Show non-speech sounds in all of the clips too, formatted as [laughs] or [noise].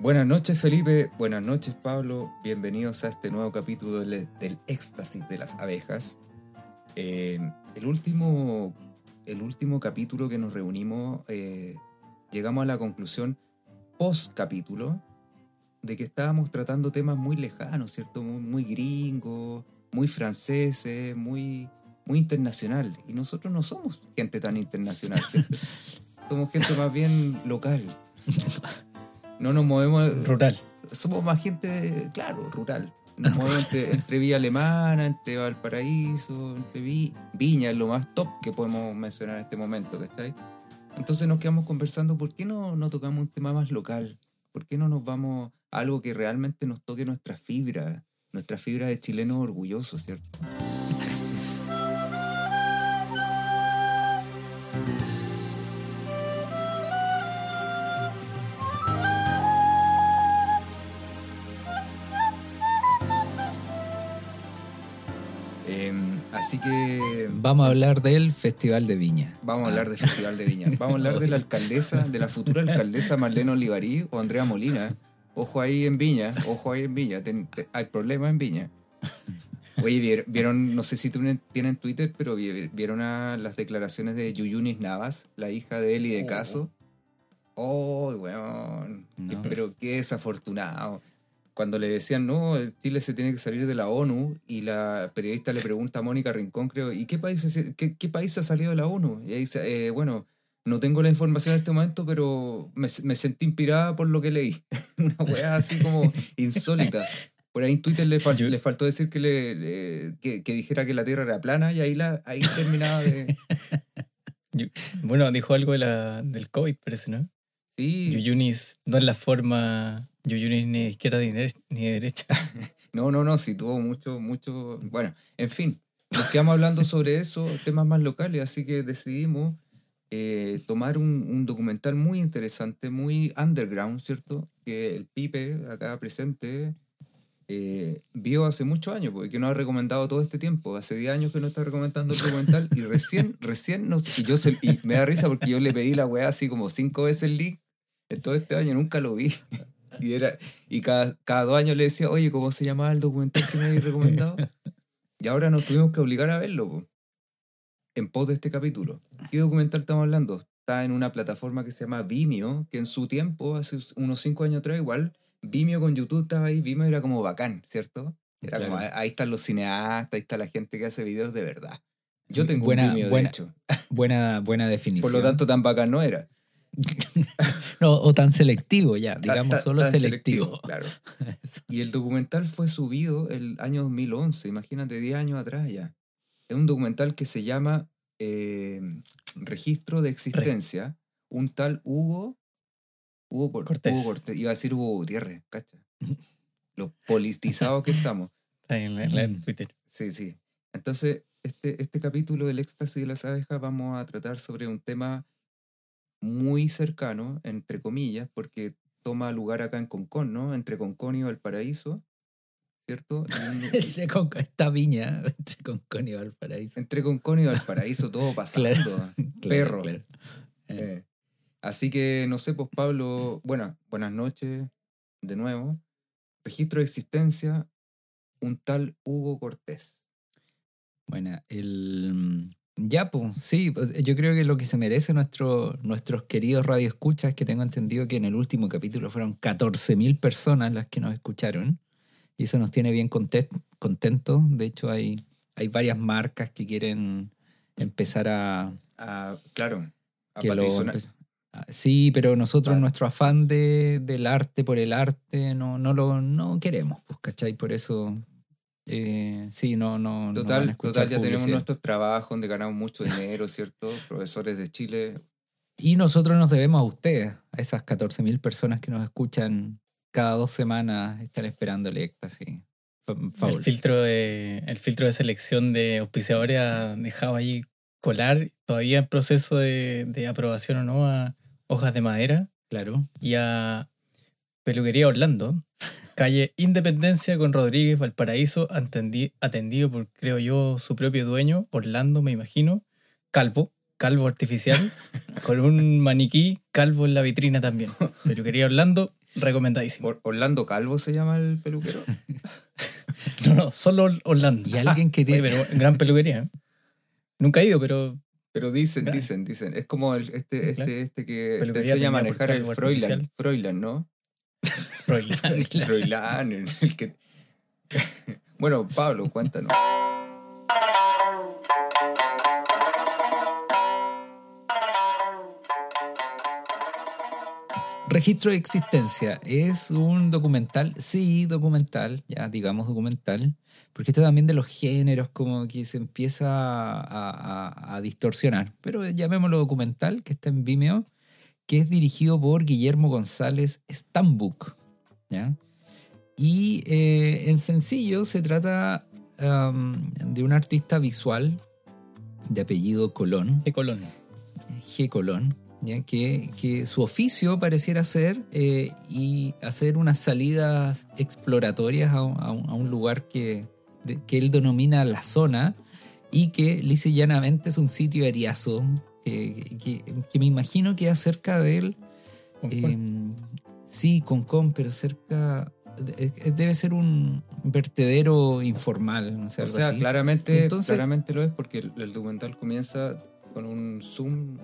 Buenas noches Felipe, buenas noches Pablo, bienvenidos a este nuevo capítulo del, del éxtasis de las abejas. Eh, el, último, el último capítulo que nos reunimos, eh, llegamos a la conclusión post capítulo de que estábamos tratando temas muy lejanos, ¿cierto? Muy, muy gringos, muy franceses, muy, muy internacional. Y nosotros no somos gente tan internacional, ¿cierto? [laughs] somos gente más bien local. [laughs] No nos movemos. Rural. Somos más gente, claro, rural. Nos movemos [laughs] entre, entre Villa Alemana, entre Valparaíso, entre Vi- Viña, es lo más top que podemos mencionar en este momento, ¿cachai? Entonces nos quedamos conversando, ¿por qué no, no tocamos un tema más local? ¿Por qué no nos vamos a algo que realmente nos toque nuestra fibra, nuestra fibra de chilenos orgullosos, ¿cierto? Así que Vamos a hablar del Festival de Viña. Vamos a hablar del Festival de Viña. Vamos a hablar de la [laughs] alcaldesa, de la futura alcaldesa Marlene Olivarí o Andrea Molina. Ojo ahí en Viña, ojo ahí en Viña. Ten- hay problemas en Viña. Oye, vier- vieron, no sé si tienen Twitter, pero vi- vieron a las declaraciones de Yuyunis Navas, la hija de Eli de Caso. Oh, weón. No. Pero qué desafortunado. Cuando le decían, no, Chile se tiene que salir de la ONU, y la periodista le pregunta a Mónica Rincón, creo, ¿y qué país, qué, qué país ha salido de la ONU? Y ahí dice, eh, bueno, no tengo la información en este momento, pero me, me sentí inspirada por lo que leí. [laughs] Una weá así como [laughs] insólita. Por ahí en Twitter le, fal- le faltó decir que, le, le- que, que dijera que la Tierra era plana y ahí, la, ahí terminaba de... [laughs] Yo- bueno, dijo algo de la, del COVID, parece, ¿no? Sí, Yuyunis no es la forma Yuyunis ni de izquierda ni de dere- ni de derecha. [laughs] No, no, no, sí tuvo mucho, mucho. Bueno, en fin, nos quedamos hablando sobre eso, temas más locales, así que decidimos eh, tomar un, un documental muy interesante, muy underground, ¿cierto? Que el Pipe, acá presente, eh, vio hace muchos años, porque nos ha recomendado todo este tiempo. Hace 10 años que nos está recomendando el documental y recién, [laughs] recién nos. Y, yo se- y me da risa porque yo le pedí la weá así como cinco veces el link en todo este año, nunca lo vi. Y, era, y cada, cada dos años le decía, oye, ¿cómo se llamaba el documental que me habéis recomendado? [laughs] Y ahora nos tuvimos que obligar a verlo, po, en pos de este capítulo. ¿Qué documental estamos hablando? Está en una plataforma que se llama Vimeo, que en su tiempo, hace unos cinco años atrás, igual, Vimeo con YouTube estaba ahí, Vimeo era como bacán, ¿cierto? Era Claro. como, ahí están los cineastas, ahí está la gente que hace videos de verdad. Yo tengo Buena- un Vimeo, buena- de hecho. Buena, buena definición. Por lo tanto, tan bacán no era. [laughs] No, o tan selectivo ya, digamos solo selectivo. Claro. [laughs] Y el documental fue subido el año 2011, imagínate, 10 años atrás ya. Es un documental que se llama eh, Registro de Existencia. Un tal Hugo, Hugo, Cor- Cortés. Hugo Cortés. Iba a decir Hugo Gutiérrez, ¿cacha? [laughs] Los politizados que estamos. En la- en Mm. Twitter. Sí, sí. Entonces, este, este capítulo del éxtasis de las abejas vamos a tratar sobre un tema muy cercano, entre comillas, porque toma lugar acá en Concón, ¿no? Entre Concón y Valparaíso, ¿cierto? [laughs] Entre Con- Esta viña, entre Concón y Valparaíso. entre Concón y Valparaíso, [laughs] todo pasando. [laughs] Claro. Perro. claro. Eh, Eh, Así que, no sé, pues Pablo, bueno, buenas noches de nuevo. Registro de existencia, un tal Hugo Cortés. Bueno, el... Ya, pues, sí, pues, yo creo que lo que se merece nuestro, nuestros queridos radioescuchas, que tengo entendido que en el último capítulo fueron 14.000 personas las que nos escucharon, y eso nos tiene bien conte- contentos. De hecho, hay, hay varias marcas que quieren empezar a... Ah, claro, a que lo Ah, Sí, pero nosotros Pat- nuestro afán de, del arte por el arte no, no lo no queremos, pues, ¿cachai? Por eso, eh, sí, no, no. no Total, escuchar total, ya tenemos publicidad. nuestros trabajos donde ganamos mucho dinero, ¿cierto? Profesores de Chile. Y nosotros nos debemos a ustedes, a esas 14.000 personas que nos escuchan cada dos semanas, están esperando el éxtasis. El filtro, de, el filtro de selección de auspiciadores ha dejado ahí colar, todavía en proceso de, de aprobación o no, a hojas de madera Claro. y a Peluquería Orlando, [laughs] calle Independencia con Rodríguez Valparaíso, atendi- atendido por, creo yo, su propio dueño, Orlando, me imagino, calvo, calvo artificial, [laughs] con un maniquí calvo en la vitrina también. Peluquería Orlando, Recomendadísimo. Or- Orlando Calvo se llama el peluquero. [laughs] No, no, solo Orlando. Y alguien que [laughs] Oye, tiene... pero gran peluquería. ¿eh? Nunca he ido, pero Pero dicen, dicen, dicen. Es como el, este, Claro. este, este que te enseña a manejar el cargo Froilán. artificial. ¿No? Broiler. Froilán, el, el que... [laughs] bueno, Pablo, cuéntanos. Registro de existencia. Es un documental, sí, documental, ya digamos documental, porque esto también de los géneros como que se empieza a, a- a distorsionar. Pero llamémoslo documental, que está en Vimeo, que es dirigido por Guillermo González Stambuk. ¿Ya? Y eh, en sencillo se trata am, de un artista visual de apellido Colón. De Colón. G. Colón, ¿ya? Que, que su oficio pareciera ser eh, y hacer unas salidas exploratorias a, un- a un, a un lugar que, de- que él denomina la zona y que lisa y llanamente es un sitio ariazo que, que- que me imagino que cerca de él. Eh, sí, Concón, pero cerca... de- eh, Debe ser un vertedero informal, no sé, O algo sea, así. claramente, Entonces- claramente lo es porque el, el documental comienza con un zoom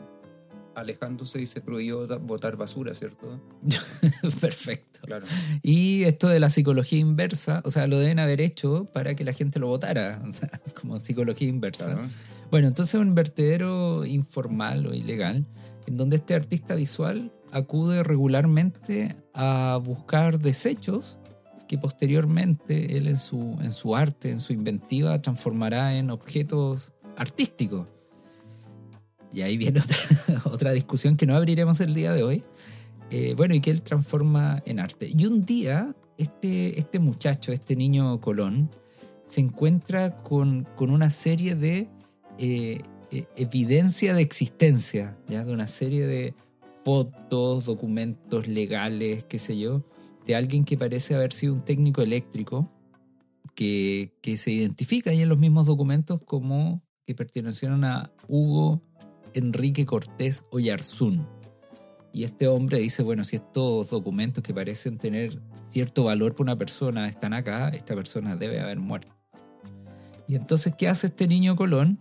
alejándose y se prohibió botar basura, ¿cierto? [laughs] Perfecto. Claro. Y esto de la psicología inversa, o sea, lo deben haber hecho para que la gente lo votara, o sea, [laughs] como psicología inversa. claro. Bueno, entonces un vertedero informal o ilegal, en donde este artista visual acude regularmente a buscar desechos que posteriormente él en su, en su arte, en su inventiva, transformará en objetos artísticos. Y ahí viene [laughs] otra, otra discusión que no abriremos el día de hoy. Eh, bueno, y que él transforma en arte. Y un día, este, este muchacho, este niño Colón, se encuentra con, con una serie de eh, eh, evidencia de existencia, ¿ya? de una serie de fotos, documentos legales, qué sé yo, de alguien que parece haber sido un técnico eléctrico, que, que se identifica ahí en los mismos documentos como que pertenecieron a Hugo Enrique Cortés Oyarzún. Y este hombre dice, bueno, si estos documentos que parecen tener cierto valor para una persona están acá, esta persona debe haber muerto. Y entonces, ¿qué hace este niño Colón?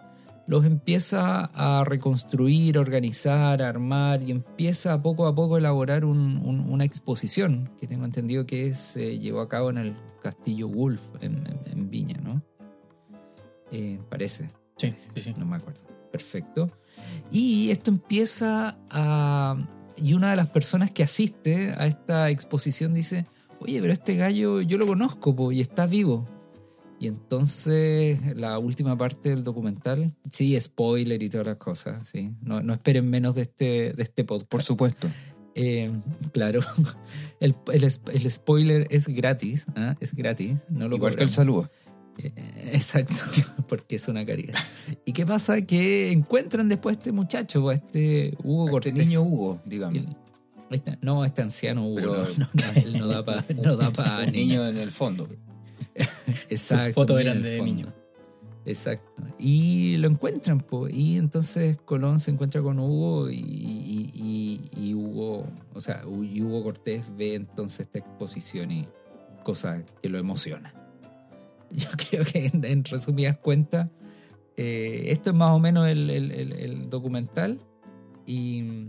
Los empieza a reconstruir, organizar, armar y empieza poco a poco a elaborar un- un- una exposición que tengo entendido que se llevó a cabo en el Castillo Wolf en, en- en Viña, ¿no? Eh, parece. Sí, sí, sí. No me acuerdo. Perfecto. Y esto empieza a... Y una de las personas que asiste a esta exposición dice, oye, pero este gallo yo lo conozco po, y está vivo. Y entonces la última parte del documental, sí, spoiler y todas las cosas, sí. No, no esperen menos de este, de este podcast. Por supuesto. Eh, claro, [laughs] el, el, el spoiler es gratis, ¿ah? es gratis, no lo Igual que el saludo. Eh, Exacto, [laughs] porque es una caridad. ¿Y qué pasa? Que encuentran después a este muchacho, a este Hugo Este Cortés. niño Hugo, digamos. Este- no, este anciano Hugo, Pero- no, no, [laughs] él no da para no da pa niño en el fondo. Exacto. Fotos eran de niño. Exacto. Y lo encuentran, po. Y entonces Colón se encuentra con Hugo y, y- y- y Hugo, o sea, y Hugo Cortés ve entonces esta exposición y cosa que lo emociona. [laughs] Yo creo que en, en resumidas cuentas, eh, esto es más o menos el, el- el- el documental. Y,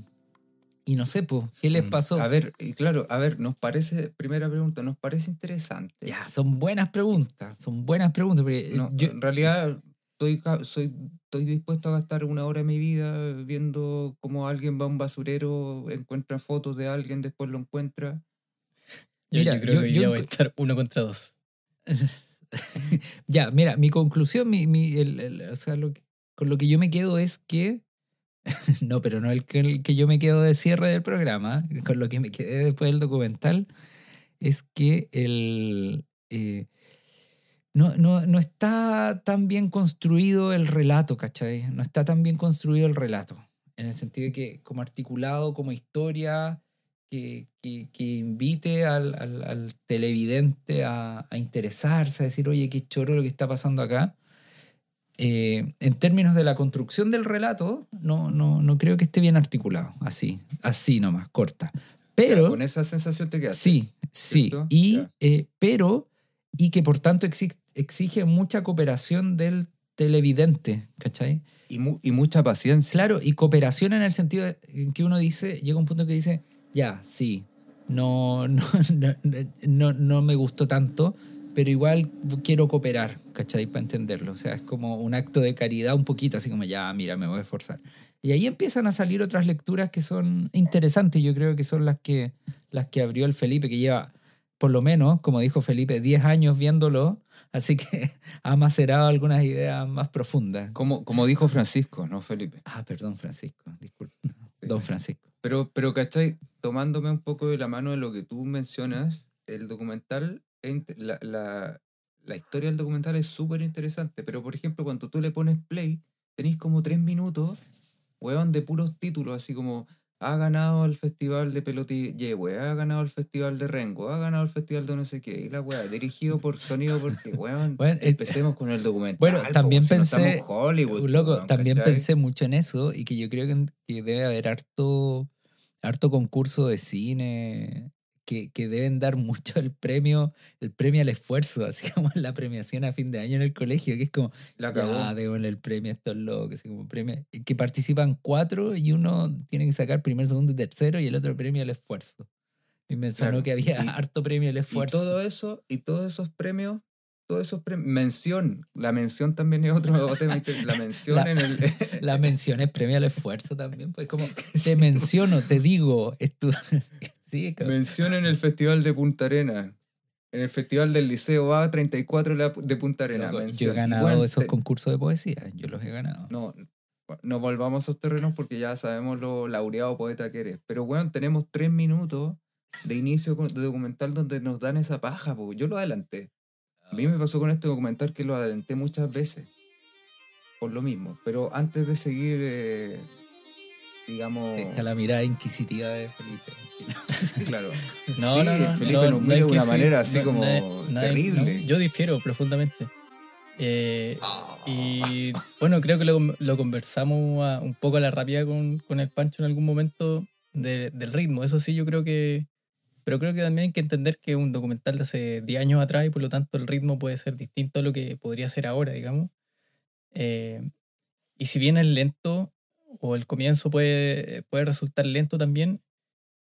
y no sé, pues, ¿qué les Mm. pasó? A ver, y claro, a ver, nos parece, primera pregunta, nos parece interesante. Ya, son buenas preguntas, son buenas preguntas. Porque No, yo, en realidad estoy, soy, estoy dispuesto a gastar una hora de mi vida viendo cómo alguien va a un basurero, encuentra fotos de alguien, después lo encuentra. [laughs] Yo, Mira, yo creo yo- que hoy yo voy a estar uno contra dos. [laughs] ya, mira, mi conclusión, mi, mi- el- el- o sea, lo que- con lo que yo me quedo es que. [laughs] no, pero no el que, el que yo me quedo de cierre del programa, con lo que me quedé después del documental, es que el. eh, no, no, no está tan bien construido el relato, ¿cachai? No está tan bien construido el relato. En el sentido de que, como articulado, como historia, que, que, invite al, al- al televidente a, a interesarse, a decir, oye, qué choro lo que está pasando acá. Eh, en términos de la construcción del relato, no, no, no creo que esté bien articulado, así, así nomás, corta. Pero, con esa sensación te quedas. sí, sí. ¿cierto? Y, Ya. eh, pero, y que por tanto exi- exige mucha cooperación del televidente, ¿cachai? Y, mu- y mucha paciencia. Claro, y cooperación en el sentido en que uno dice, llega un punto que dice, ya, sí, no, [laughs] no, no, no, no me gustó tanto, pero igual quiero cooperar, ¿cachai? Para entenderlo. O sea, es como un acto de caridad un poquito, así como, ya, mira, me voy a esforzar. Y ahí empiezan a salir otras lecturas que son interesantes, yo creo que son las que, las que abrió el Felipe, que lleva, por lo menos, como dijo Felipe, 10 años viéndolo, así que [laughs] ha macerado algunas ideas más profundas. Como, como dijo Francisco, ¿no, Felipe? Ah, perdón, Francisco, disculpa. [laughs] Don Francisco. Pero, pero, ¿cachai? Tomándome un poco de la mano de lo que tú mencionas, el documental, la, la, la historia del documental es súper interesante, pero por ejemplo, cuando tú le pones play, tenéis como tres minutos, weón, de puros títulos, así como, ha ganado el festival de Pelotille, ha ganado el festival de Rengo, ha ganado el festival de no sé qué, y la weá, dirigido por Sonido porque, weón, [laughs] Bueno, empecemos con el documental. Bueno, po, también si no pensé- Hollywood, Loco, weón, también ¿cachai? pensé mucho en eso y que yo creo que, que debe haber harto, harto concurso de cine que, que deben dar mucho el premio, el premio al esfuerzo, [laughs] así como la premiación a fin de año en el colegio, que es como, La ya, démosle el premio a estos locos, así como premio, y que participan cuatro y uno tiene que sacar primero, segundo y tercero y el otro premio al esfuerzo. Y me sonó Claro, que había y- harto premio al Y esfuerzo. todo eso, y todos esos premios, todos esos premios, mención, la mención también es otro tema, la [laughs] mención La- en el... [laughs] La mención es premio al esfuerzo también, pues como Sí. te menciono, te digo, estu- sí, cabrón. en el Festival de Punta Arena, en el Festival del Liceo A34 la- de Punta Arena. Loco, yo he ganado bueno, esos te- concursos de poesía, yo los he ganado. No, no volvamos a esos terrenos porque ya sabemos lo laureado poeta que eres. Pero bueno, tenemos tres minutos de inicio de documental donde nos dan esa paja, po. yo lo adelanté. A mí me pasó con este documental que lo adelanté muchas veces. Por lo mismo. Pero antes de seguir, eh, digamos... Está la mirada inquisitiva de Felipe. [laughs] Claro. No, Sí, no, no. Felipe no, nos no mira de una manera así como terrible. yo difiero profundamente. Eh, y bueno, creo que lo, lo conversamos a- un poco a la rápida con, con el Pancho en algún momento de- del ritmo. Eso sí, yo creo que. Pero creo que también hay que entender que es un documental de hace 10 años atrás y por lo tanto el ritmo puede ser distinto a lo que podría ser ahora, digamos. Eh, y si bien es lento, o el comienzo puede, puede resultar lento también,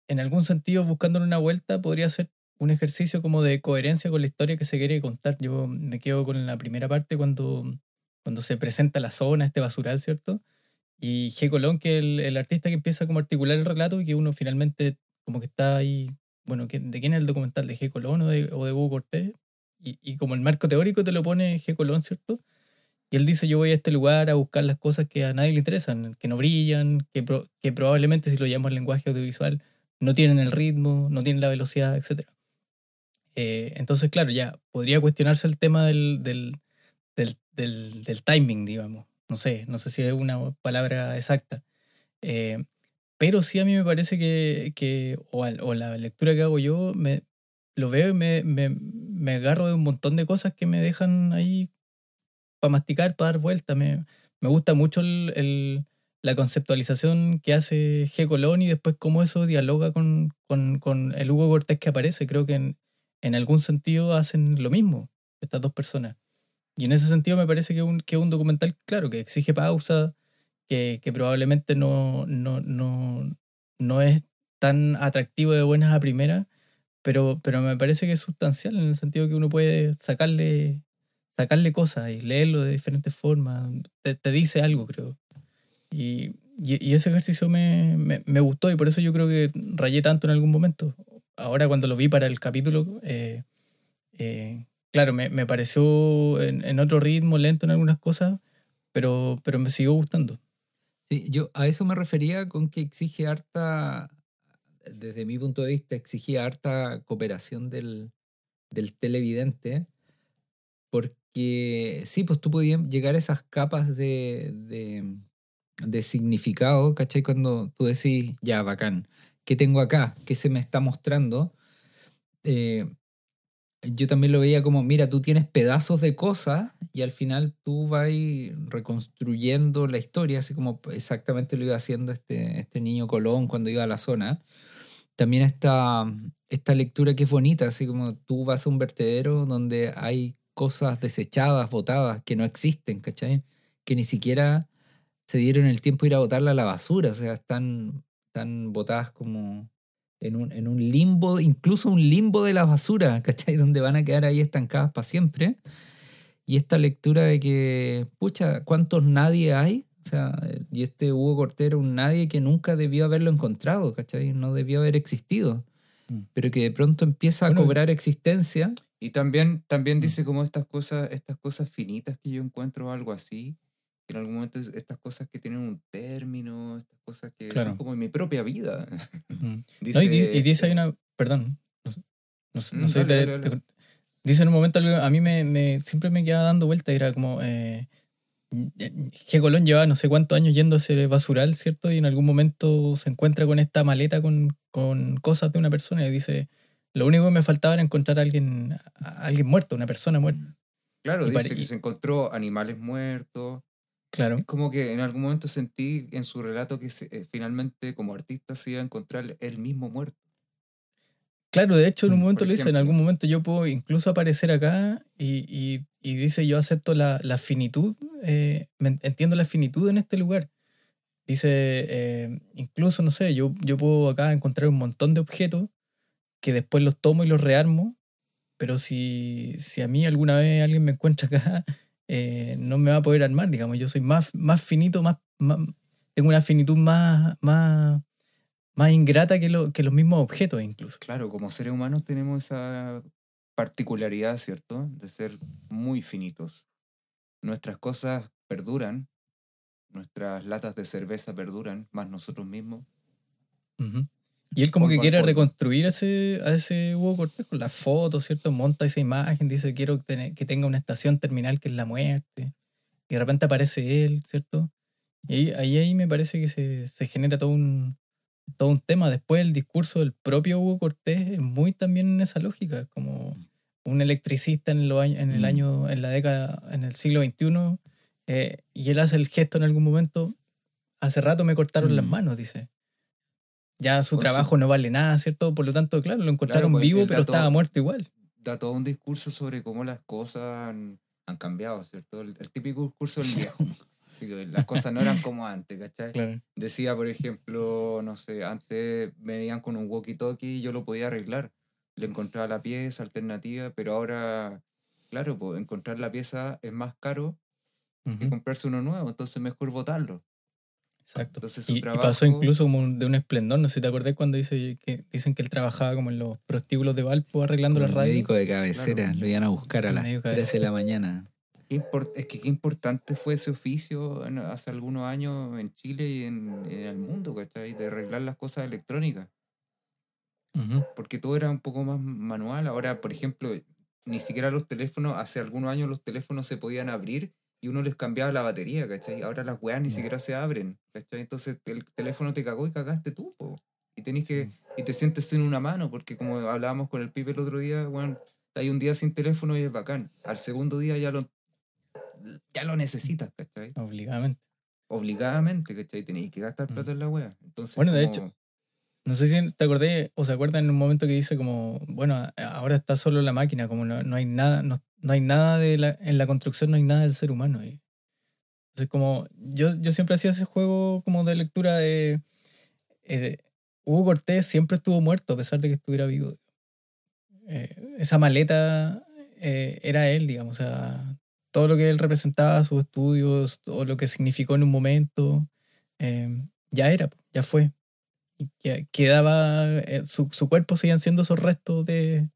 en algún sentido, buscándole una vuelta, podría ser un ejercicio como de coherencia con la historia que se quiere contar. Yo me quedo con la primera parte cuando, cuando se presenta la zona, este basural, ¿cierto? Y G. Colón, que el, el artista que empieza como a articular el relato y que uno finalmente como que está ahí, bueno, ¿qué- ¿de quién es el documental? ¿De G. Colón o de, o de Hugo Cortés? Y, y como el marco teórico te lo pone G. Colón, ¿cierto? Y él dice, yo voy a este lugar a buscar las cosas que a nadie le interesan, que no brillan, que, pro- que probablemente si lo llamamos lenguaje audiovisual no tienen el ritmo, no tienen la velocidad, etc. Eh, entonces, claro, ya podría cuestionarse el tema del, del, del, del- del timing, digamos. No sé, no sé si es una palabra exacta. Eh, pero sí a mí me parece que, que o, al- o la lectura que hago yo, me, lo veo y me, me, me agarro de un montón de cosas que me dejan ahí para masticar, para dar vuelta. Me, me gusta mucho el, el- la conceptualización que hace G. Colón y después cómo eso dialoga con, con, con el Hugo Cortés que aparece. Creo que en, en algún sentido hacen lo mismo, estas dos personas. Y en ese sentido me parece que un, que un documental, claro, que exige pausa, que, que probablemente no, no, no, no es tan atractivo de buenas a primeras, pero, pero me parece que es sustancial en el sentido que uno puede sacarle, sacarle cosas y leerlo de diferentes formas. Te, te dice algo, creo. Y, y, y ese ejercicio me, me, me gustó y por eso yo creo que rayé tanto en algún momento. Ahora cuando lo vi para el capítulo, eh, eh, claro, me, me pareció en, en otro ritmo, lento en algunas cosas, pero, pero me siguió gustando. Sí, yo a eso me refería con que exige harta, desde mi punto de vista, exigía harta cooperación del, del televidente, porque sí, pues tú podías llegar a esas capas de, de, de significado, ¿cachai? Cuando tú decís, ya, bacán, ¿qué tengo acá? ¿Qué se me está mostrando? Eh, yo también lo veía como, mira, tú tienes pedazos de cosas y al final tú vas reconstruyendo la historia, así como exactamente lo iba haciendo este, este niño Colón cuando iba a la zona. también esta, esta lectura que es bonita, así como tú vas a un vertedero donde hay cosas desechadas, botadas, que no existen, ¿cachai? Que ni siquiera se dieron el tiempo de ir a botarla a la basura, o sea, están, están botadas como en un, en un limbo, incluso un limbo de la basura, [laughs] ¿cachai? Donde van a quedar ahí estancadas para siempre. Y esta lectura de que, pucha, ¿cuántos nadie hay? O sea, y este Hugo Cortés un nadie que nunca debió haberlo encontrado, ¿cachai? No debió haber existido. Mm. Pero que de pronto empieza a Bueno, cobrar existencia. Y también, también Mm. dice como estas cosas, estas cosas finitas que yo encuentro algo así, que en algún momento es- estas cosas que tienen un término, estas cosas que Claro. son como en mi propia vida. Mm. Dice, [laughs] No, y, y dice hay una. Perdón. No, no no Mm, sé, dale, te- dale, te- dice en un momento algo. A mí me, me- siempre me quedaba dando vuelta. Era como. Eh, G. Colón llevaba no sé cuántos años yendo a ese basural, ¿cierto? Y en algún momento se encuentra con esta maleta con, con cosas de una persona y dice. Lo único que me faltaba era encontrar a alguien, a alguien muerto, una persona muerta. Claro, y dice que se encontró animales muertos. Claro. Es como que en algún momento sentí en su relato que se- eh, finalmente como artista se iba a encontrar él mismo muerto. Claro, de hecho en un Mm, momento lo dice, en algún momento yo puedo incluso aparecer acá y, y- y dice yo acepto la, la finitud, eh, entiendo la finitud en este lugar. Dice, eh, incluso, no sé, yo, yo puedo acá encontrar un montón de objetos que después los tomo y los rearmo, pero si, si a mí alguna vez alguien me encuentra acá, [laughs] eh, no me va a poder armar, digamos, yo soy más, más finito, más, más- tengo una finitud más, más, más ingrata que, lo- que los mismos objetos incluso. Claro, como seres humanos tenemos esa particularidad, ¿cierto? De ser muy finitos. Nuestras cosas perduran, nuestras latas de cerveza perduran, más nosotros mismos. Ujú. Y él como que quiere reconstruir ese, a ese Hugo Cortés con las fotos, ¿cierto? Monta esa imagen, dice quiero tener- que tenga una estación terminal que es la muerte. Y de repente aparece él, ¿cierto? Y ahí, ahí, ahí me parece que se, se genera todo un, todo un tema. Después el discurso del propio Hugo Cortés es muy también en esa lógica, como un electricista en, los años- en el Mm. año, en la década, en el siglo XXI, eh, y él hace el gesto en algún momento, hace rato me cortaron las Mm. manos, dice. Ya su trabajo no vale nada, ¿cierto? Por lo tanto, claro, lo encontraron pues, vivo, el pero estaba muerto igual. Da todo un discurso sobre cómo las cosas han, han cambiado, ¿cierto? El, el típico discurso del viejo. [laughs] Las cosas no eran como antes, ¿cachai? Claro. Decía, por ejemplo, no sé, antes venían con un walkie-talkie y yo lo podía arreglar. Le encontraba la pieza alternativa, pero ahora, claro, pues encontrar la pieza es más caro que comprarse uno nuevo, entonces mejor botarlo. Exacto. Entonces su Y, pasó incluso como de un esplendor, no sé si te acordás cuando dice que dicen que él trabajaba como en los prostíbulos de Valpo arreglando la radio. médico de cabecera, Claro. lo iban a buscar a las médico 3 de la mañana. Es que qué importante fue ese oficio en- hace algunos años en Chile y en, en el mundo, ¿cachai? De arreglar las cosas electrónicas. Porque todo era un poco más manual. Ahora, por ejemplo, ni siquiera los teléfonos, hace algunos años los teléfonos se podían abrir y uno les cambiaba la batería, ¿cachai? Ahora las weas ni siquiera se abren, ¿cachai? Entonces el teléfono te cagó y cagaste tú, po. Y tenés que, y te sientes sin una mano, porque como hablábamos con el Pipe el otro día, bueno, hay un día sin teléfono y es bacán. Al segundo día ya lo, ya lo necesitas, ¿cachai? Obligadamente. Obligadamente, ¿cachai? Tenéis que gastar Mm. plata en la wea. Entonces, Bueno, de como- hecho, No sé si te acordé o se acuerdan en un momento que dice como, bueno, ahora está solo la máquina, como no, no hay nada, no, no hay nada de la, en la construcción, no hay nada del ser humano. Entonces como, yo, yo siempre hacía ese juego como de lectura de, eh, Hugo Cortés siempre estuvo muerto a pesar de que estuviera vivo. Eh, esa maleta eh, era él, digamos, o sea, todo lo que él representaba, sus estudios, todo lo que significó en un momento, eh, ya era, ya fue. Y que- quedaba, eh, su, su cuerpo seguían siendo esos restos de...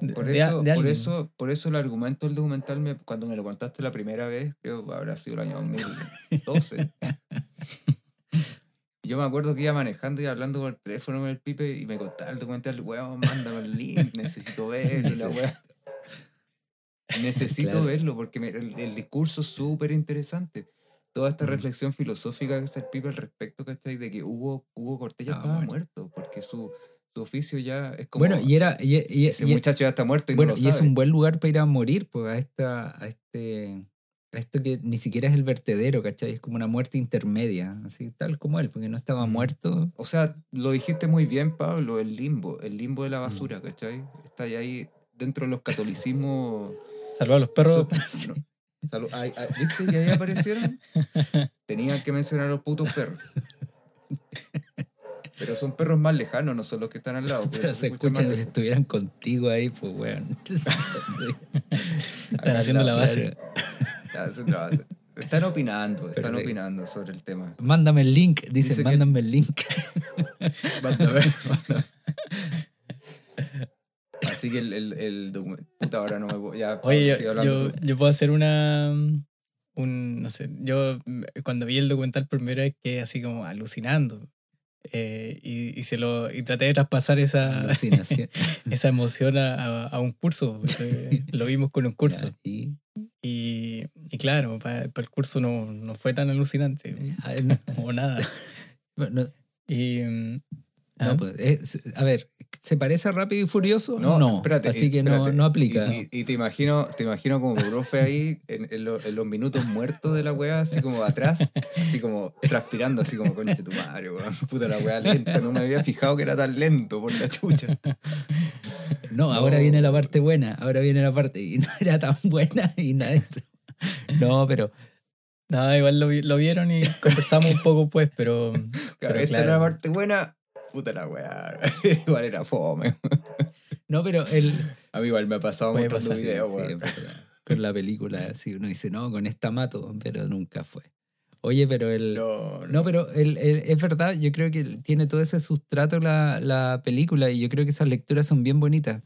de- Por de eso, de por alguien. eso, por eso el argumento del documental, me, cuando me lo contaste la primera vez, creo que habrá sido el año 2012. [laughs] Yo me acuerdo que iba manejando y hablando por teléfono con el pipe y me contaba el documental, weón, mándame el link, [laughs] necesito verlo, la weá. Necesito Claro. verlo porque me- el, el discurso es súper interesante. Toda esta Mm. reflexión filosófica que hace el pipe al respecto, ¿cachai? De que Hugo, Hugo Cortés ya Ah, estaba bueno. muerto, porque su, su oficio ya es como... Bueno, y era. Y, y- ese y- muchacho ya está muerto y bueno, no lo y es sabe. un buen lugar para ir a morir, pues, a esta, a este, Esto que ni siquiera es el vertedero, ¿cachai? Es como una muerte intermedia, así tal como él, porque no estaba Mm. muerto. O sea, lo dijiste muy bien, Pablo, el limbo, el limbo Mm. de la basura, ¿cachai? Está ahí, dentro de los catolicismos. [laughs] Salvar a los perros. So- [laughs] no. Salud- ay, ay, ¿Viste que ahí aparecieron? [laughs] Tenían que mencionar a los putos perros. Pero son perros más lejanos, no son los que están al lado. [laughs] Pero eso se escuchan como si estuvieran contigo ahí, pues, weón. [laughs] Están haciendo la base. Hacer. Están opinando, están opinando sobre el tema. Mándame el link, dice, Dice que- mándame el link. [laughs] Mándame, mándame. Así que el, el, el ahora no me puedo. Ya, Oye, yo, yo, yo puedo hacer una. Un, no sé, yo cuando vi el documental por primera vez quedé así como alucinando. Eh, y, y, se lo, y traté de traspasar esa, [laughs] esa emoción a, a- un curso. porque lo vimos con un curso. Y- Y, y claro, para el curso no, no fue tan alucinante. a ver, no- O nada. [laughs] no- Y. mm, no, ah, pues, es- a ver, ¿se parece a Rápido y Furioso? No, espérate. así que no, espérate. no aplica. Y, y- y te imagino, te imagino como profe ahí en, en lo- en los minutos muertos de la weá, así como atrás, así como transpirando, así como conche tu madre, weón. Puta la weá lenta. No me había fijado que era tan lento por la chucha. No, ahora viene la parte buena, ahora viene la parte y no era tan buena y nada de eso. [laughs] No, pero No, igual lo, vi- lo vieron y conversamos un poco pues, pero. Claro, pero esta claro. era la parte buena. Puta la weá. [laughs] Igual era fome. [laughs] no, pero el A mí igual me ha pasado mostrando videos, Sí, weón. con la película así uno dice, "No, con esta mato", pero nunca fue. Oye, pero el No, No, pero el- el- es verdad, yo creo que tiene todo ese sustrato la, la película y yo creo que esas lecturas son bien bonitas.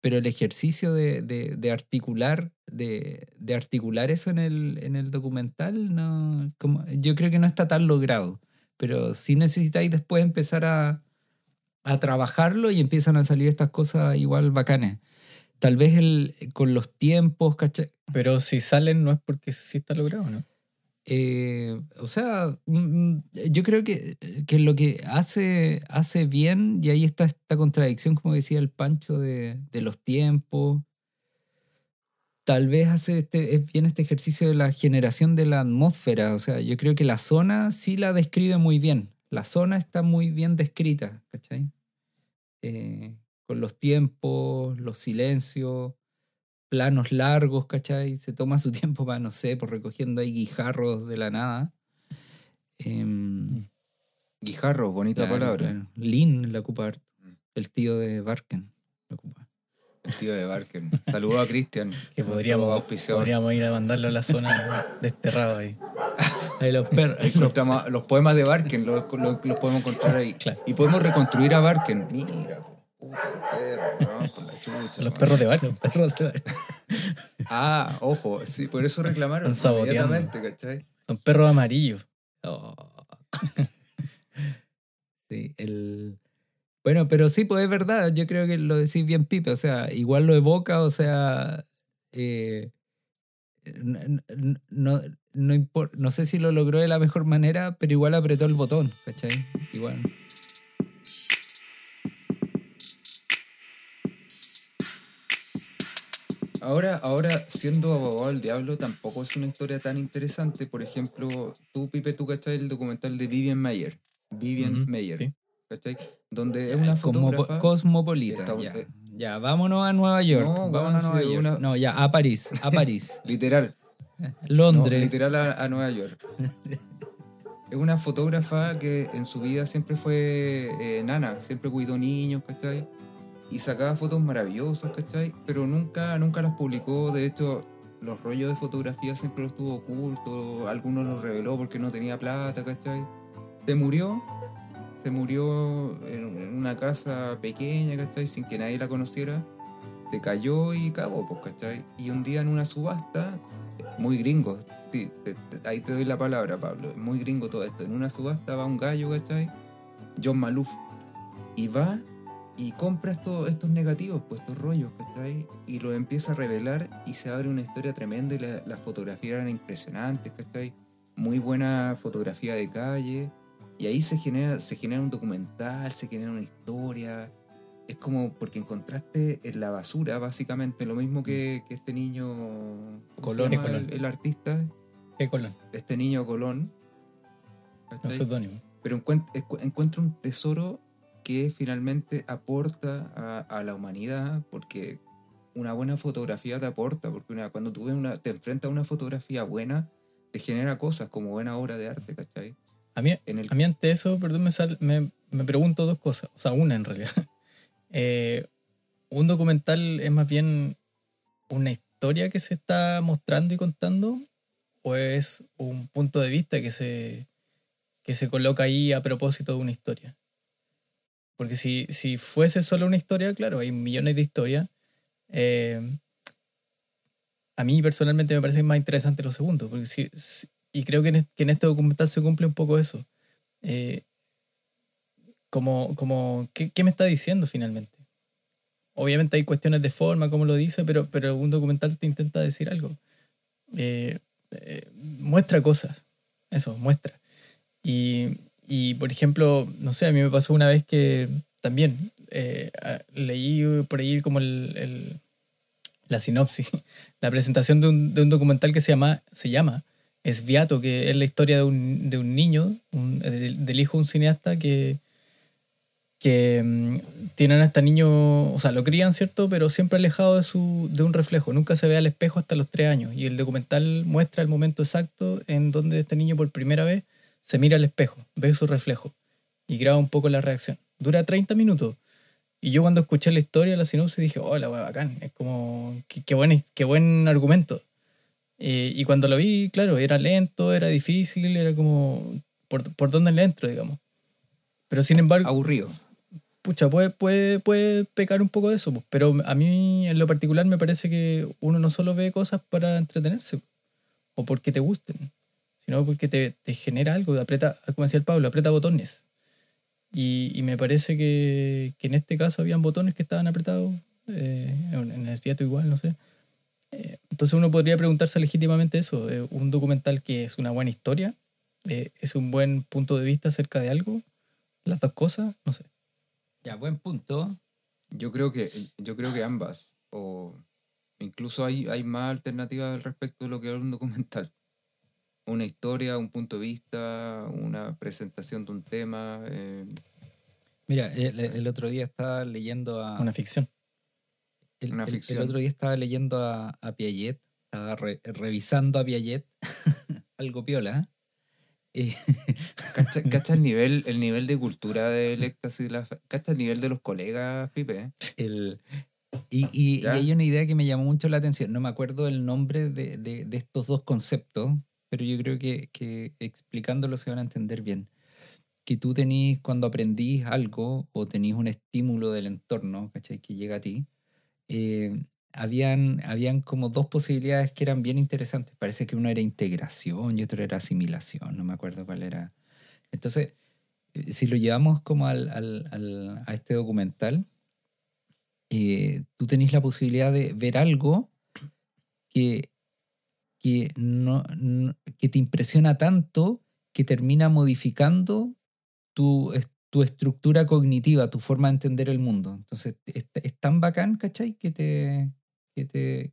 Pero el ejercicio de, de- de articular, de, de articular eso en el, en el documental, no, como, yo creo que no está tan logrado. Pero sí necesitáis después empezar a, a trabajarlo y empiezan a salir estas cosas igual bacanas. Tal vez el, con los tiempos, ¿cachai? Pero si salen no es porque sí está logrado, ¿no? Eh, o sea, mm, mm, yo creo que, que lo que hace, hace bien, y ahí está esta contradicción, como decía el Pancho, de, de los tiempos. Tal vez hace este, es bien este ejercicio de la generación de la atmósfera. O sea, yo creo que la zona sí la describe muy bien. La zona está muy bien descrita, ¿cachai? Eh, con los tiempos, los silencios, planos largos, ¿cachai? Se toma su [laughs] tiempo para, no sé, por recogiendo ahí guijarros de la nada. Em, Guijarro, bonita claro, palabra. claro. Lin la ocupa. El tío de Barken. El tío de Barken. Saludos a Cristian. Que podríamos, podríamos ir a mandarlo a la zona desterrado ahí. [laughs] Ahí los perros. Los poemas de Barken, los, los- los podemos encontrar ahí. Claro. Y podemos reconstruir a Barken. Mira, puta, los perros, ¿no? Por la chucha. Los perros de barrio. perros de- [laughs] Ah, ojo, sí, por eso reclamaron inmediatamente, ¿cachai? Son perros amarillos. Oh. [laughs] Sí, el... Bueno, pero sí, pues es verdad, yo creo que lo decís bien Pipe, o sea, igual lo evoca, o sea, eh, no, no, impor- no sé si lo logró de la mejor manera, pero igual apretó el botón, ¿cachai? Igual. Ahora, ahora, siendo abogado del diablo, tampoco es una historia tan interesante. Por ejemplo, tú, Pipe, tú cachai el documental de Vivian Mayer. Vivian Ujú, Mayer, sí. ¿Cachai? Donde es una fotógrafa... cosmopolita, Está- ya. eh. Ya, vámonos a Nueva York. No, vámonos a weón, Nueva sí, York. una- No, ya, a París, a [laughs] París. Literal. [laughs] Londres. No, literal a, a Nueva York. [laughs] es una fotógrafa que en su vida siempre fue eh, nana, siempre cuidó niños, ¿cachai? Y sacaba fotos maravillosas, ¿cachai? Pero nunca, nunca las publicó. De hecho, los rollos de fotografía siempre los tuvo ocultos. Algunos los reveló porque no tenía plata, ¿cachai? Se murió. Se murió en una casa pequeña, ¿cachai? Sin que nadie la conociera. Se cayó y cagó, pues, ¿cachai? Y un día en una subasta, muy gringo, sí, te- te- ahí te doy la palabra, Pablo, muy gringo todo esto. En una subasta va un gallo, ¿cachai? John Maluf. Y va y compra estos, estos negativos, pues estos rollos, ¿cachai? Y los empieza a revelar y se abre una historia tremenda y la- las fotografías eran impresionantes, ¿cachai? Muy buena fotografía de calle. Y ahí se genera, se genera un documental, se genera una historia. Es como porque encontraste en la basura, básicamente, lo mismo que, que este niño. ¿Cómo Colón, llama Colón. El, el artista? ¿Qué Colón? Este niño Colón. No ¿cachai? seudónimo. pero encuent- encu- encuentra un tesoro que finalmente aporta a, a la humanidad, porque una buena fotografía te aporta, porque una, cuando tú ves una, te enfrentas a una fotografía buena, te genera cosas como buena obra de arte, ¿cachai? A mí, En el, a mí ante eso, perdón, me, sal- me, me pregunto dos cosas. O sea, una en realidad. [laughs] Eh, ¿Un documental es más bien una historia que se está mostrando y contando? ¿O es un punto de vista que se, que se coloca ahí a propósito de una historia? Porque si, si fuese solo una historia, claro, hay millones de historias. Eh, a mí personalmente me parece más interesante lo segundo. Porque si- si- y creo que en, que en este documental se cumple un poco eso. Eh, como, como ¿qué, qué me está diciendo finalmente? Obviamente hay cuestiones de forma, como lo dice, pero, pero un documental te intenta decir algo. Eh, eh, muestra cosas, eso, muestra. Y, y, por ejemplo, no sé, a mí me pasó una vez que también eh, leí por ahí como el, el- la sinopsis, [laughs] la presentación de un, de un documental que se llama, se llama Esviato, que es la historia de un, de un niño, del, hijo de un cineasta que, que mm, tienen a este niño, o sea, lo crían, ¿cierto? Pero siempre alejado de, su, de un reflejo. Nunca se ve al espejo hasta los tres años. Y el documental muestra el momento exacto en donde este niño por primera vez se mira al espejo, ve su reflejo y graba un poco la reacción. Dura 30 minutos. Y yo cuando escuché la historia, la sinopsis, dije, oh, bacán. Es como, qué, qué qué buen argumento. Eh, y cuando lo vi, claro, era lento, era difícil, era como, ¿por, por dónde le entro, digamos? Pero sin embargo, aburrido. pucha, puede, puede, puede pecar un poco de eso, pues, pero a mí en lo particular me parece que uno no solo ve cosas para entretenerse o porque te gusten, sino porque te, te genera algo, aprieta, como decía el Pablo, aprieta botones. Y, y me parece que, que en este caso habían botones que estaban apretados, eh, en en el Fiat igual, no sé. Eh, entonces uno podría preguntarse legítimamente eso, eh, un documental que es una buena historia, eh, es un buen punto de vista acerca de algo, las dos cosas, no sé. Ya, buen punto. Yo creo que, yo creo que ambas. O incluso hay, hay más alternativas al respecto de lo que es un documental. Una historia, un punto de vista, una presentación de un tema. eh, Mira, el, el otro día estaba leyendo a. Una ficción. El, una el- el ficción. otro día estaba leyendo a, a Piaget, estaba re- revisando a Piaget, [laughs] algo piola. ¿eh? [laughs] ¿Cacha, cacha el, nivel, el nivel de cultura del éxtasis? la ¿Cacha el nivel de los colegas, Pipe? El, y, y- y hay una idea que me llamó mucho la atención. No me acuerdo el nombre de, de- de estos dos conceptos, pero yo creo que, que explicándolo se van a entender bien. Que tú tenís, cuando aprendís algo o tenís un estímulo del entorno, ¿cachai? Que llega a ti, eh, habían, habían como dos posibilidades que eran bien interesantes. Parece que uno era integración y otro era asimilación, no me acuerdo cuál era. Entonces, eh, si lo llevamos como al, al- a este documental, eh, tú tenés la posibilidad de ver algo que, que, no, no- que te impresiona tanto que termina modificando tu, tu estructura cognitiva, tu forma de entender el mundo. Entonces, es, tan bacán, ¿cachai? Que te, que te-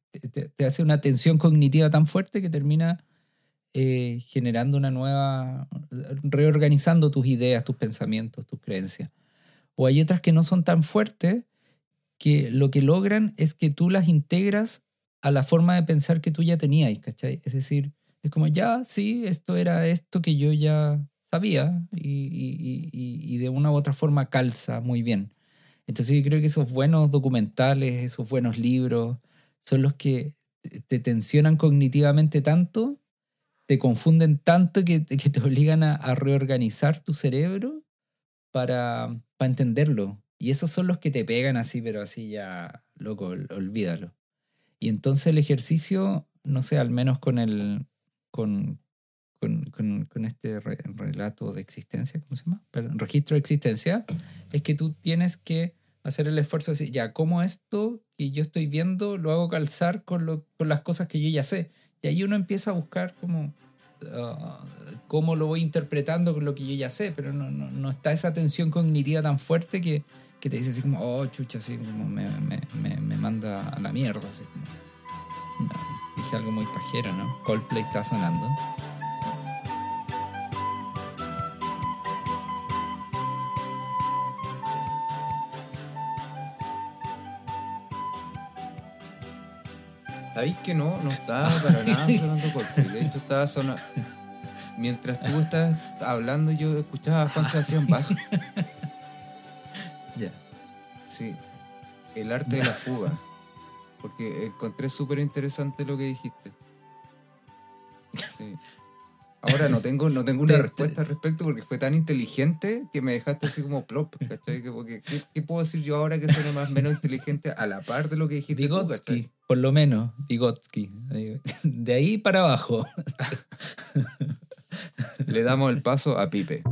te hace una tensión cognitiva tan fuerte que termina eh, generando una nueva, reorganizando tus ideas, tus pensamientos, tus creencias. O hay otras que no son tan fuertes que lo que logran es que tú las integras a la forma de pensar que tú ya tenías, ¿cachai? Es decir, es como, ya, sí, esto era esto que yo ya sabía y, y- y- y de una u otra forma calza muy bien. Entonces yo creo que esos buenos documentales, esos buenos libros, son los que te- te tensionan cognitivamente tanto, te confunden tanto que, que te obligan a, reorganizar tu cerebro para, para entenderlo. Y esos son los que te pegan así, pero así ya, loco, ol- olvídalo. Y entonces el ejercicio, no sé, al menos con el con, con, con- con este re- relato de existencia, ¿cómo se llama? Perdón, registro de existencia, es que tú tienes que hacer el esfuerzo de decir, ya, ¿cómo esto que yo estoy viendo lo hago calzar con, lo, con las cosas que yo ya sé? Y ahí uno empieza a buscar como ah, cómo lo voy interpretando con lo que yo ya sé, pero no, no, no está esa tensión cognitiva tan fuerte que, que te dice así como, oh, chucha, así como me, me, me, me manda a la mierda, así como. No, Dije algo muy pajero, ¿no? Coldplay está sonando. ¿Sabéis que no? No estaba [laughs] para nada sonando Coldplay. De hecho, estaba sonando. Mientras tú estás hablando, yo escuchaba a Juan Sebastián Bach. [laughs] Ya. Sí. El arte de la fuga. Porque encontré súper interesante lo que dijiste. [laughs] Sí. Ahora no tengo, no tengo una respuesta al respecto porque fue tan inteligente que me dejaste así como plop, ¿cachai? Porque, ¿qué, qué puedo decir yo ahora que suene más menos inteligente a la par de lo que dijiste Vygotsky, por lo menos, Vygotsky. De ahí para abajo. [laughs] Le damos el paso a Pipe.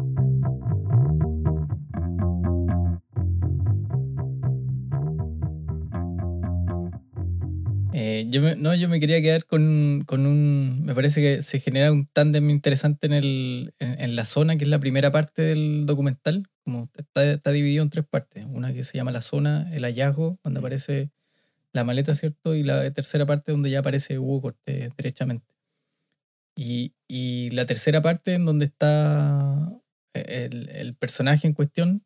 Eh, yo me, no, yo me quería quedar con, con un. Me parece que se genera un tándem interesante en, el, en, en la zona, que es la primera parte del documental. Como está, está dividido en tres partes. Una que se llama la zona, el hallazgo, donde aparece la maleta, ¿cierto? Y la tercera parte donde ya aparece Hugo Cortés derechamente. Y, y la tercera parte en donde está el, el personaje en cuestión,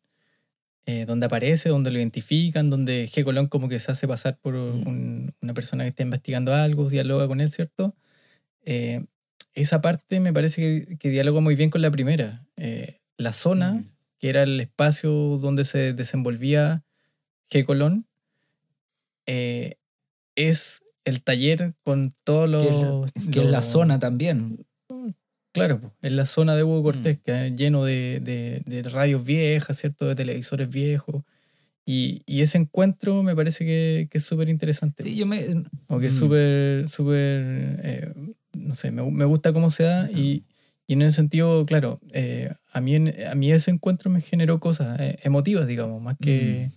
eh, donde aparece, donde lo identifican, donde G. Colón como que se hace pasar por un- una persona que está investigando algo, dialoga con él, ¿cierto? Eh, esa parte me parece que, que dialoga muy bien con la primera. Eh, la zona, Mm. que era el espacio donde se desenvolvía G. Colón, eh, es el taller con todos Que es la- los... que es la zona también. Claro, es la zona de Hugo Mm. Cortés, que es lleno de, de- de radios viejas, ¿cierto? De televisores viejos. Y, y ese encuentro me parece que, que es súper interesante. Sí, yo me. o que es Mm. súper, súper, eh, no sé, me, me gusta cómo se da. Y, y en ese sentido, claro, eh, a, mí, en- a mí ese encuentro me generó cosas eh, emotivas, digamos, más que, Mm.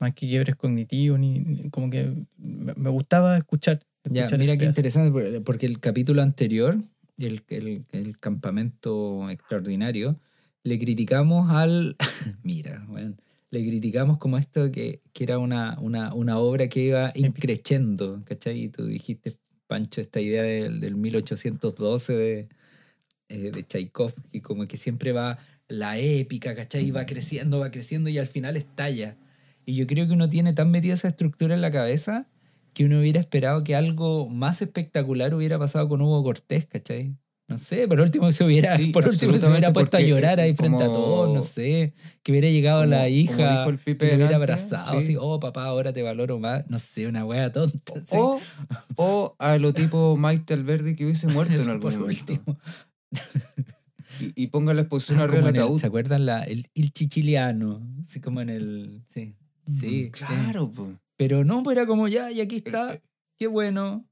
más que quiebres cognitivos, ni, ni- como que me, me gustaba escuchar. Ya, mira qué pedazo. interesante, porque el capítulo anterior, el, el, el campamento extraordinario, le criticamos al. [laughs] mira, bueno, le criticamos como esto que, que era una, una, una obra que iba increciendo, ¿cachai? Y tú dijiste, Pancho, esta idea del, del 1812 de, eh, de Tchaikovsky, como que siempre va la épica, ¿cachai? Y va creciendo, va creciendo y al final estalla. Y yo creo que uno tiene tan metida esa estructura en la cabeza que uno hubiera esperado que algo más espectacular hubiera pasado con Hugo Cortés, ¿cachai? No sé, por último que se hubiera, Sí, por último que se hubiera puesto a porque, llorar ahí eh, frente a todos, no sé, que hubiera llegado como- la hija el lo hubiera abrazado, sí. así, oh papá, ahora te valoro más, no sé, una wea tonta. sí. O, o a lo tipo Maite Alberdi que hubiese muerto en [laughs] algún momento. Y, y ponga la exposición Ah, arriba del ataúd. ¿Se acuerdan la, el, el chichiliano? Así como en el... Sí, sí. sí. Claro, po. Pero no, pues era como ya, y aquí está, Eh, qué bueno,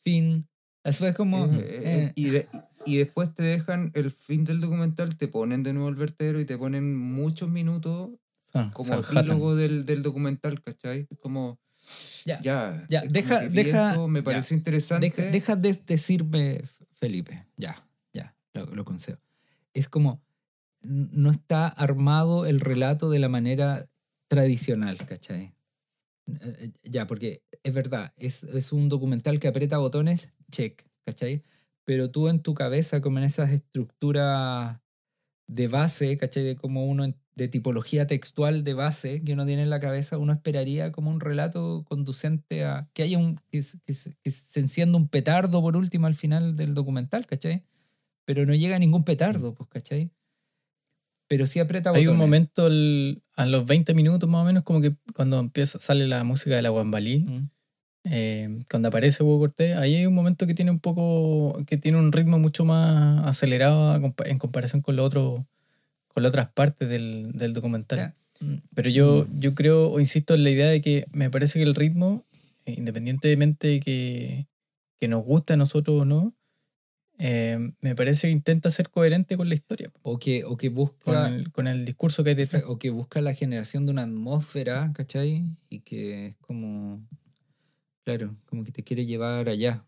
fin. Eso es como... eh, eh, eh, y, de- y después te dejan el fin del documental, te ponen de nuevo el vertedero y te ponen muchos minutos Ah, como epílogo del, del documental, ¿cachai? Como, Ya, ya, ya, como deja- deja- esto, me ya. pareció interesante. Deja, deja de decirme, Felipe, ya, ya, lo, lo concedo. Es como, no está armado el relato de la manera tradicional, ¿cachai? Eh, Ya, porque es verdad, es, es un documental que aprieta botones, check, ¿cachai? Pero tú en tu cabeza, como en esas estructuras de base, ¿cachai? De como uno, de tipología textual de base que uno tiene en la cabeza, uno esperaría como un relato conducente a que haya un, que, que que se encienda un petardo por último al final del documental, ¿cachai? Pero no llega ningún petardo, pues, ¿cachai? Pero sí aprieta Hay un botones. momento el- a los 20 minutos más o menos, como que cuando empieza, sale la música de la Guambalí, Mm. eh, cuando aparece Hugo Cortés, ahí hay un momento que tiene un poco, que tiene un ritmo mucho más acelerado en comparación con lo otro, con las otras partes del, del documental. Ya. Mm. Pero yo, yo creo, o insisto en la idea de que me parece que el ritmo, independientemente de que, que nos guste a nosotros o no, eh, me parece que intenta ser coherente con la historia, O que, o que con busca el, con el discurso que hay detrás. o que busca la generación de una atmósfera, ¿cachai? Y que es como, claro, como que te quiere llevar allá.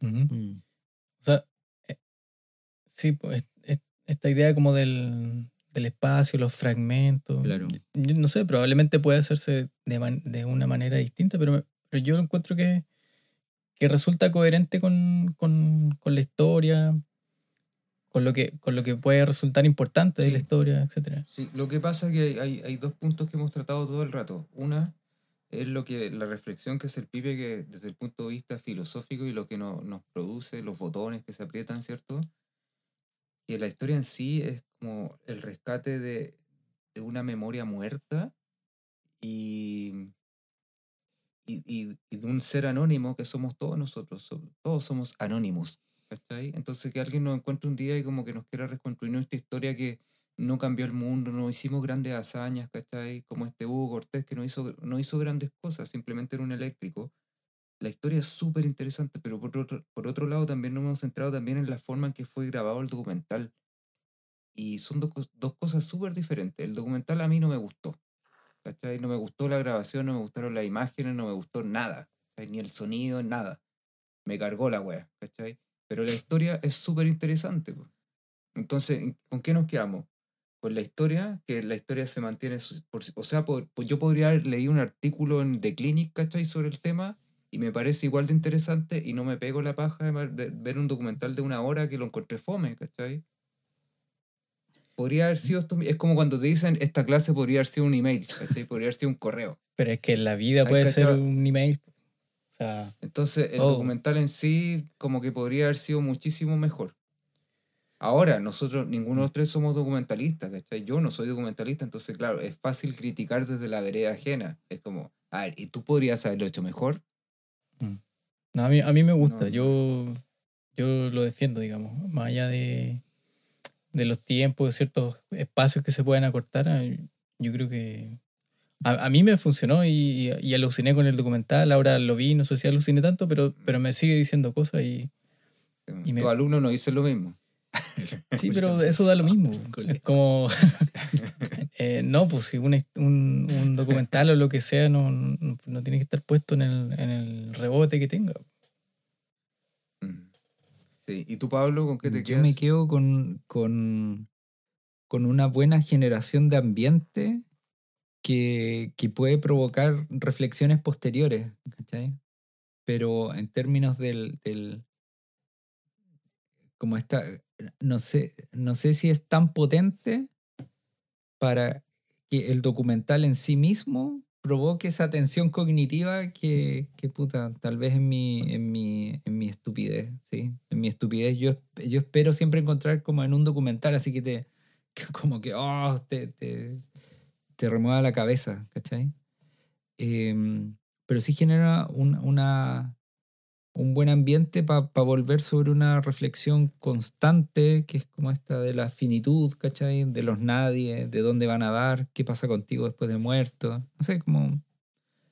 Ujú. Mm. O sea, eh, sí, pues, es- es- esta idea como del, del espacio, los fragmentos. Claro. Yo no sé, probablemente puede hacerse de, man- de una manera distinta, pero, me- pero yo encuentro que, que resulta coherente con, con, con la historia, con lo que, con lo que puede resultar importante de la historia, etcétera. Sí, lo que pasa es que hay, hay dos puntos que hemos tratado todo el rato. Una es lo que la reflexión que hace el pibe que desde el punto de vista filosófico y lo que no- nos produce, los botones que se aprietan, ¿cierto? Que la historia en sí es como el rescate de, de una memoria muerta y, y, y- de un ser anónimo que somos todos nosotros, so- todos somos anónimos, ¿cachai? Entonces que alguien nos encuentre un día y como que nos quiera reconstruir nuestra historia que no cambió el mundo, no hicimos grandes hazañas, ¿cachai? Como este Hugo Cortés que no hizo, no hizo grandes cosas, simplemente era un eléctrico. La historia es súper interesante, pero por otro, por otro lado también nos hemos centrado también en la forma en que fue grabado el documental. Y son cos- dos cosas súper diferentes. El documental a mí no me gustó. No me gustó la grabación, no me gustaron las imágenes, no me gustó nada. Ni el sonido, nada. Me cargó la wea, ¿cachai? Pero la historia es súper interesante. Entonces, ¿con qué nos quedamos? Con la historia, que la historia se mantiene, por, o sea, por- pues yo podría haber leído un artículo en The Clinic, ¿cachai? Sobre el tema y me parece igual de interesante y no me pego la paja de ver un documental de una hora que lo encontré fome, ¿cachai? Podría haber sido esto, es como cuando te dicen esta clase podría haber sido un email, ¿cachai? Podría haber sido un correo. Pero es que la vida puede ser cachado- un email. O sea, Entonces, el Oh. documental en sí, como que podría haber sido muchísimo mejor. Ahora, nosotros, ninguno de los tres somos documentalistas, ¿cachai? Yo no soy documentalista, entonces, claro, es fácil criticar desde la vereda ajena. Es como, a ver, ¿y tú podrías haberlo hecho mejor? no, a, mí, a mí me gusta. No. Yo, yo lo defiendo, digamos. Más allá de, de los tiempos, de ciertos espacios que se pueden acortar, a- yo creo que a, a mí me funcionó y, y aluciné con el documental. Ahora lo vi, no sé si aluciné tanto, pero, pero me sigue diciendo cosas y Y me- Tus alumnos no dicen lo mismo. Sí, [laughs] pero eso da lo mismo. Es como. [laughs] [laughs] eh, no, pues si una- un, un documental o lo que sea no, no, no tiene que estar puesto en el, en el rebote que tenga. Mm. Sí. ¿Y tú, Pablo, con qué te Yo quedas? me quedo con, con, con una buena generación de ambiente que, que puede provocar reflexiones posteriores, ¿cachai? Pero en términos del, del como esta, no sé, no sé si es tan potente para que el documental en sí mismo provoque esa tensión cognitiva que, que puta, tal vez en mi, en mi, en mi estupidez, ¿sí? En mi estupidez yo, yo espero siempre encontrar como en un documental, así que te, que [laughs] como que, oh, te, te, te remueva la cabeza, ¿cachai? Em, pero sí genera un, una, un buen ambiente para volver sobre una reflexión constante, que es como esta de la finitud, ¿cachai? De los nadie, de dónde van a dar, qué pasa contigo después de muerto. No sé, como,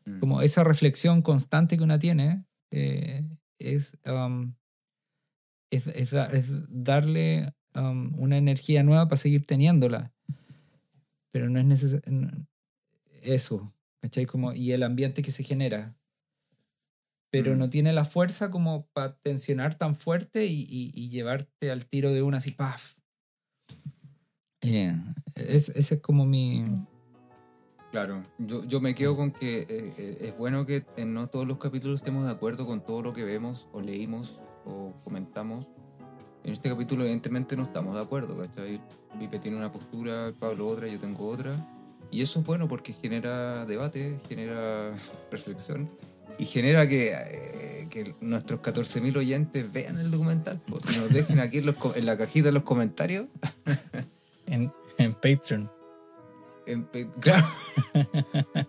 Mm. como esa reflexión constante que una tiene eh, es, um, es, es da- es darle um, una energía nueva para seguir teniéndola. Pero no es necesario. Eso, ¿cachai? Como, y el ambiente que se genera. Pero Mm. no tiene la fuerza como para tensionar tan fuerte y, y- y llevarte al tiro de una así, ¡paf! Eh, es, ese es como mi. Claro, yo, yo me quedo con que eh, eh, es bueno que en no todos los capítulos estemos de acuerdo con todo lo que vemos o leímos o comentamos. En este capítulo evidentemente no estamos de acuerdo, ¿cachai? Pipe tiene una postura, Pablo otra, yo tengo otra. Y eso es bueno porque genera debate, genera [laughs] reflexión y genera que, eh, que nuestros 14.000 oyentes vean el documental. pues, nos dejen aquí en, los co- en la cajita de los comentarios. [laughs] En, en Patreon. En claro. [laughs]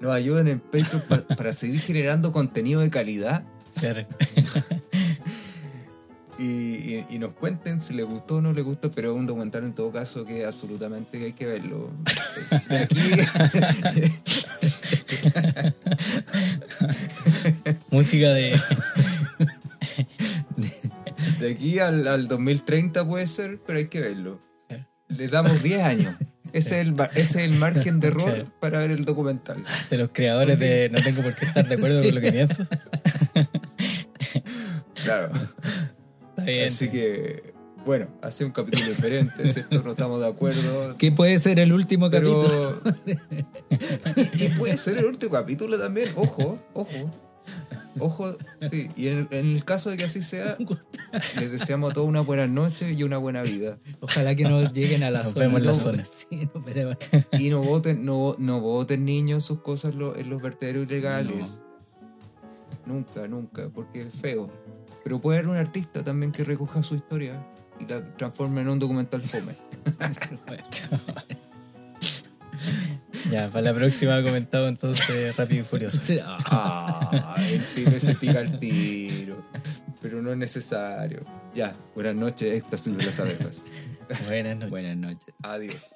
Nos ayuden en Patreon pa- para seguir generando contenido de calidad Claro. [laughs] y, y- y nos cuenten si les gustó o no les gustó, pero es un documental en todo caso que absolutamente hay que verlo. De aquí, [laughs] Música de. [laughs] de aquí al, al 2030 puede ser, pero hay que verlo. Le damos 10 años. Ese es el, ese es el margen de error Claro. para ver el documental. de los creadores de No tengo por qué estar de acuerdo con lo que pienso. Claro. Está bien. Así que, bueno, hace un capítulo diferente, [laughs] ¿cierto? No estamos de acuerdo. ¿Qué puede ser el último capítulo? [laughs] Y, y puede ser el último capítulo también, ojo, ojo. Ojo, sí. Y en, en el caso de que así sea, [laughs] les deseamos a todos una buena noche y una buena vida. Ojalá que no lleguen a la Nos zona. vemos la no, zona. Sí, nos veremos. Y no voten, no, no voten niños sus cosas lo- en los vertederos ilegales. Nunca, nunca, porque es feo. Pero puede haber un artista también que recoja su historia y la transforme en un documental fome. Ya, para la próxima comentado entonces Rápido y Furioso. Ah, el pibe se pica el tiro. Pero no es necesario. Ya, buenas noches, éxtasis de las abejas. Buenas noches. Buenas noches. Adiós.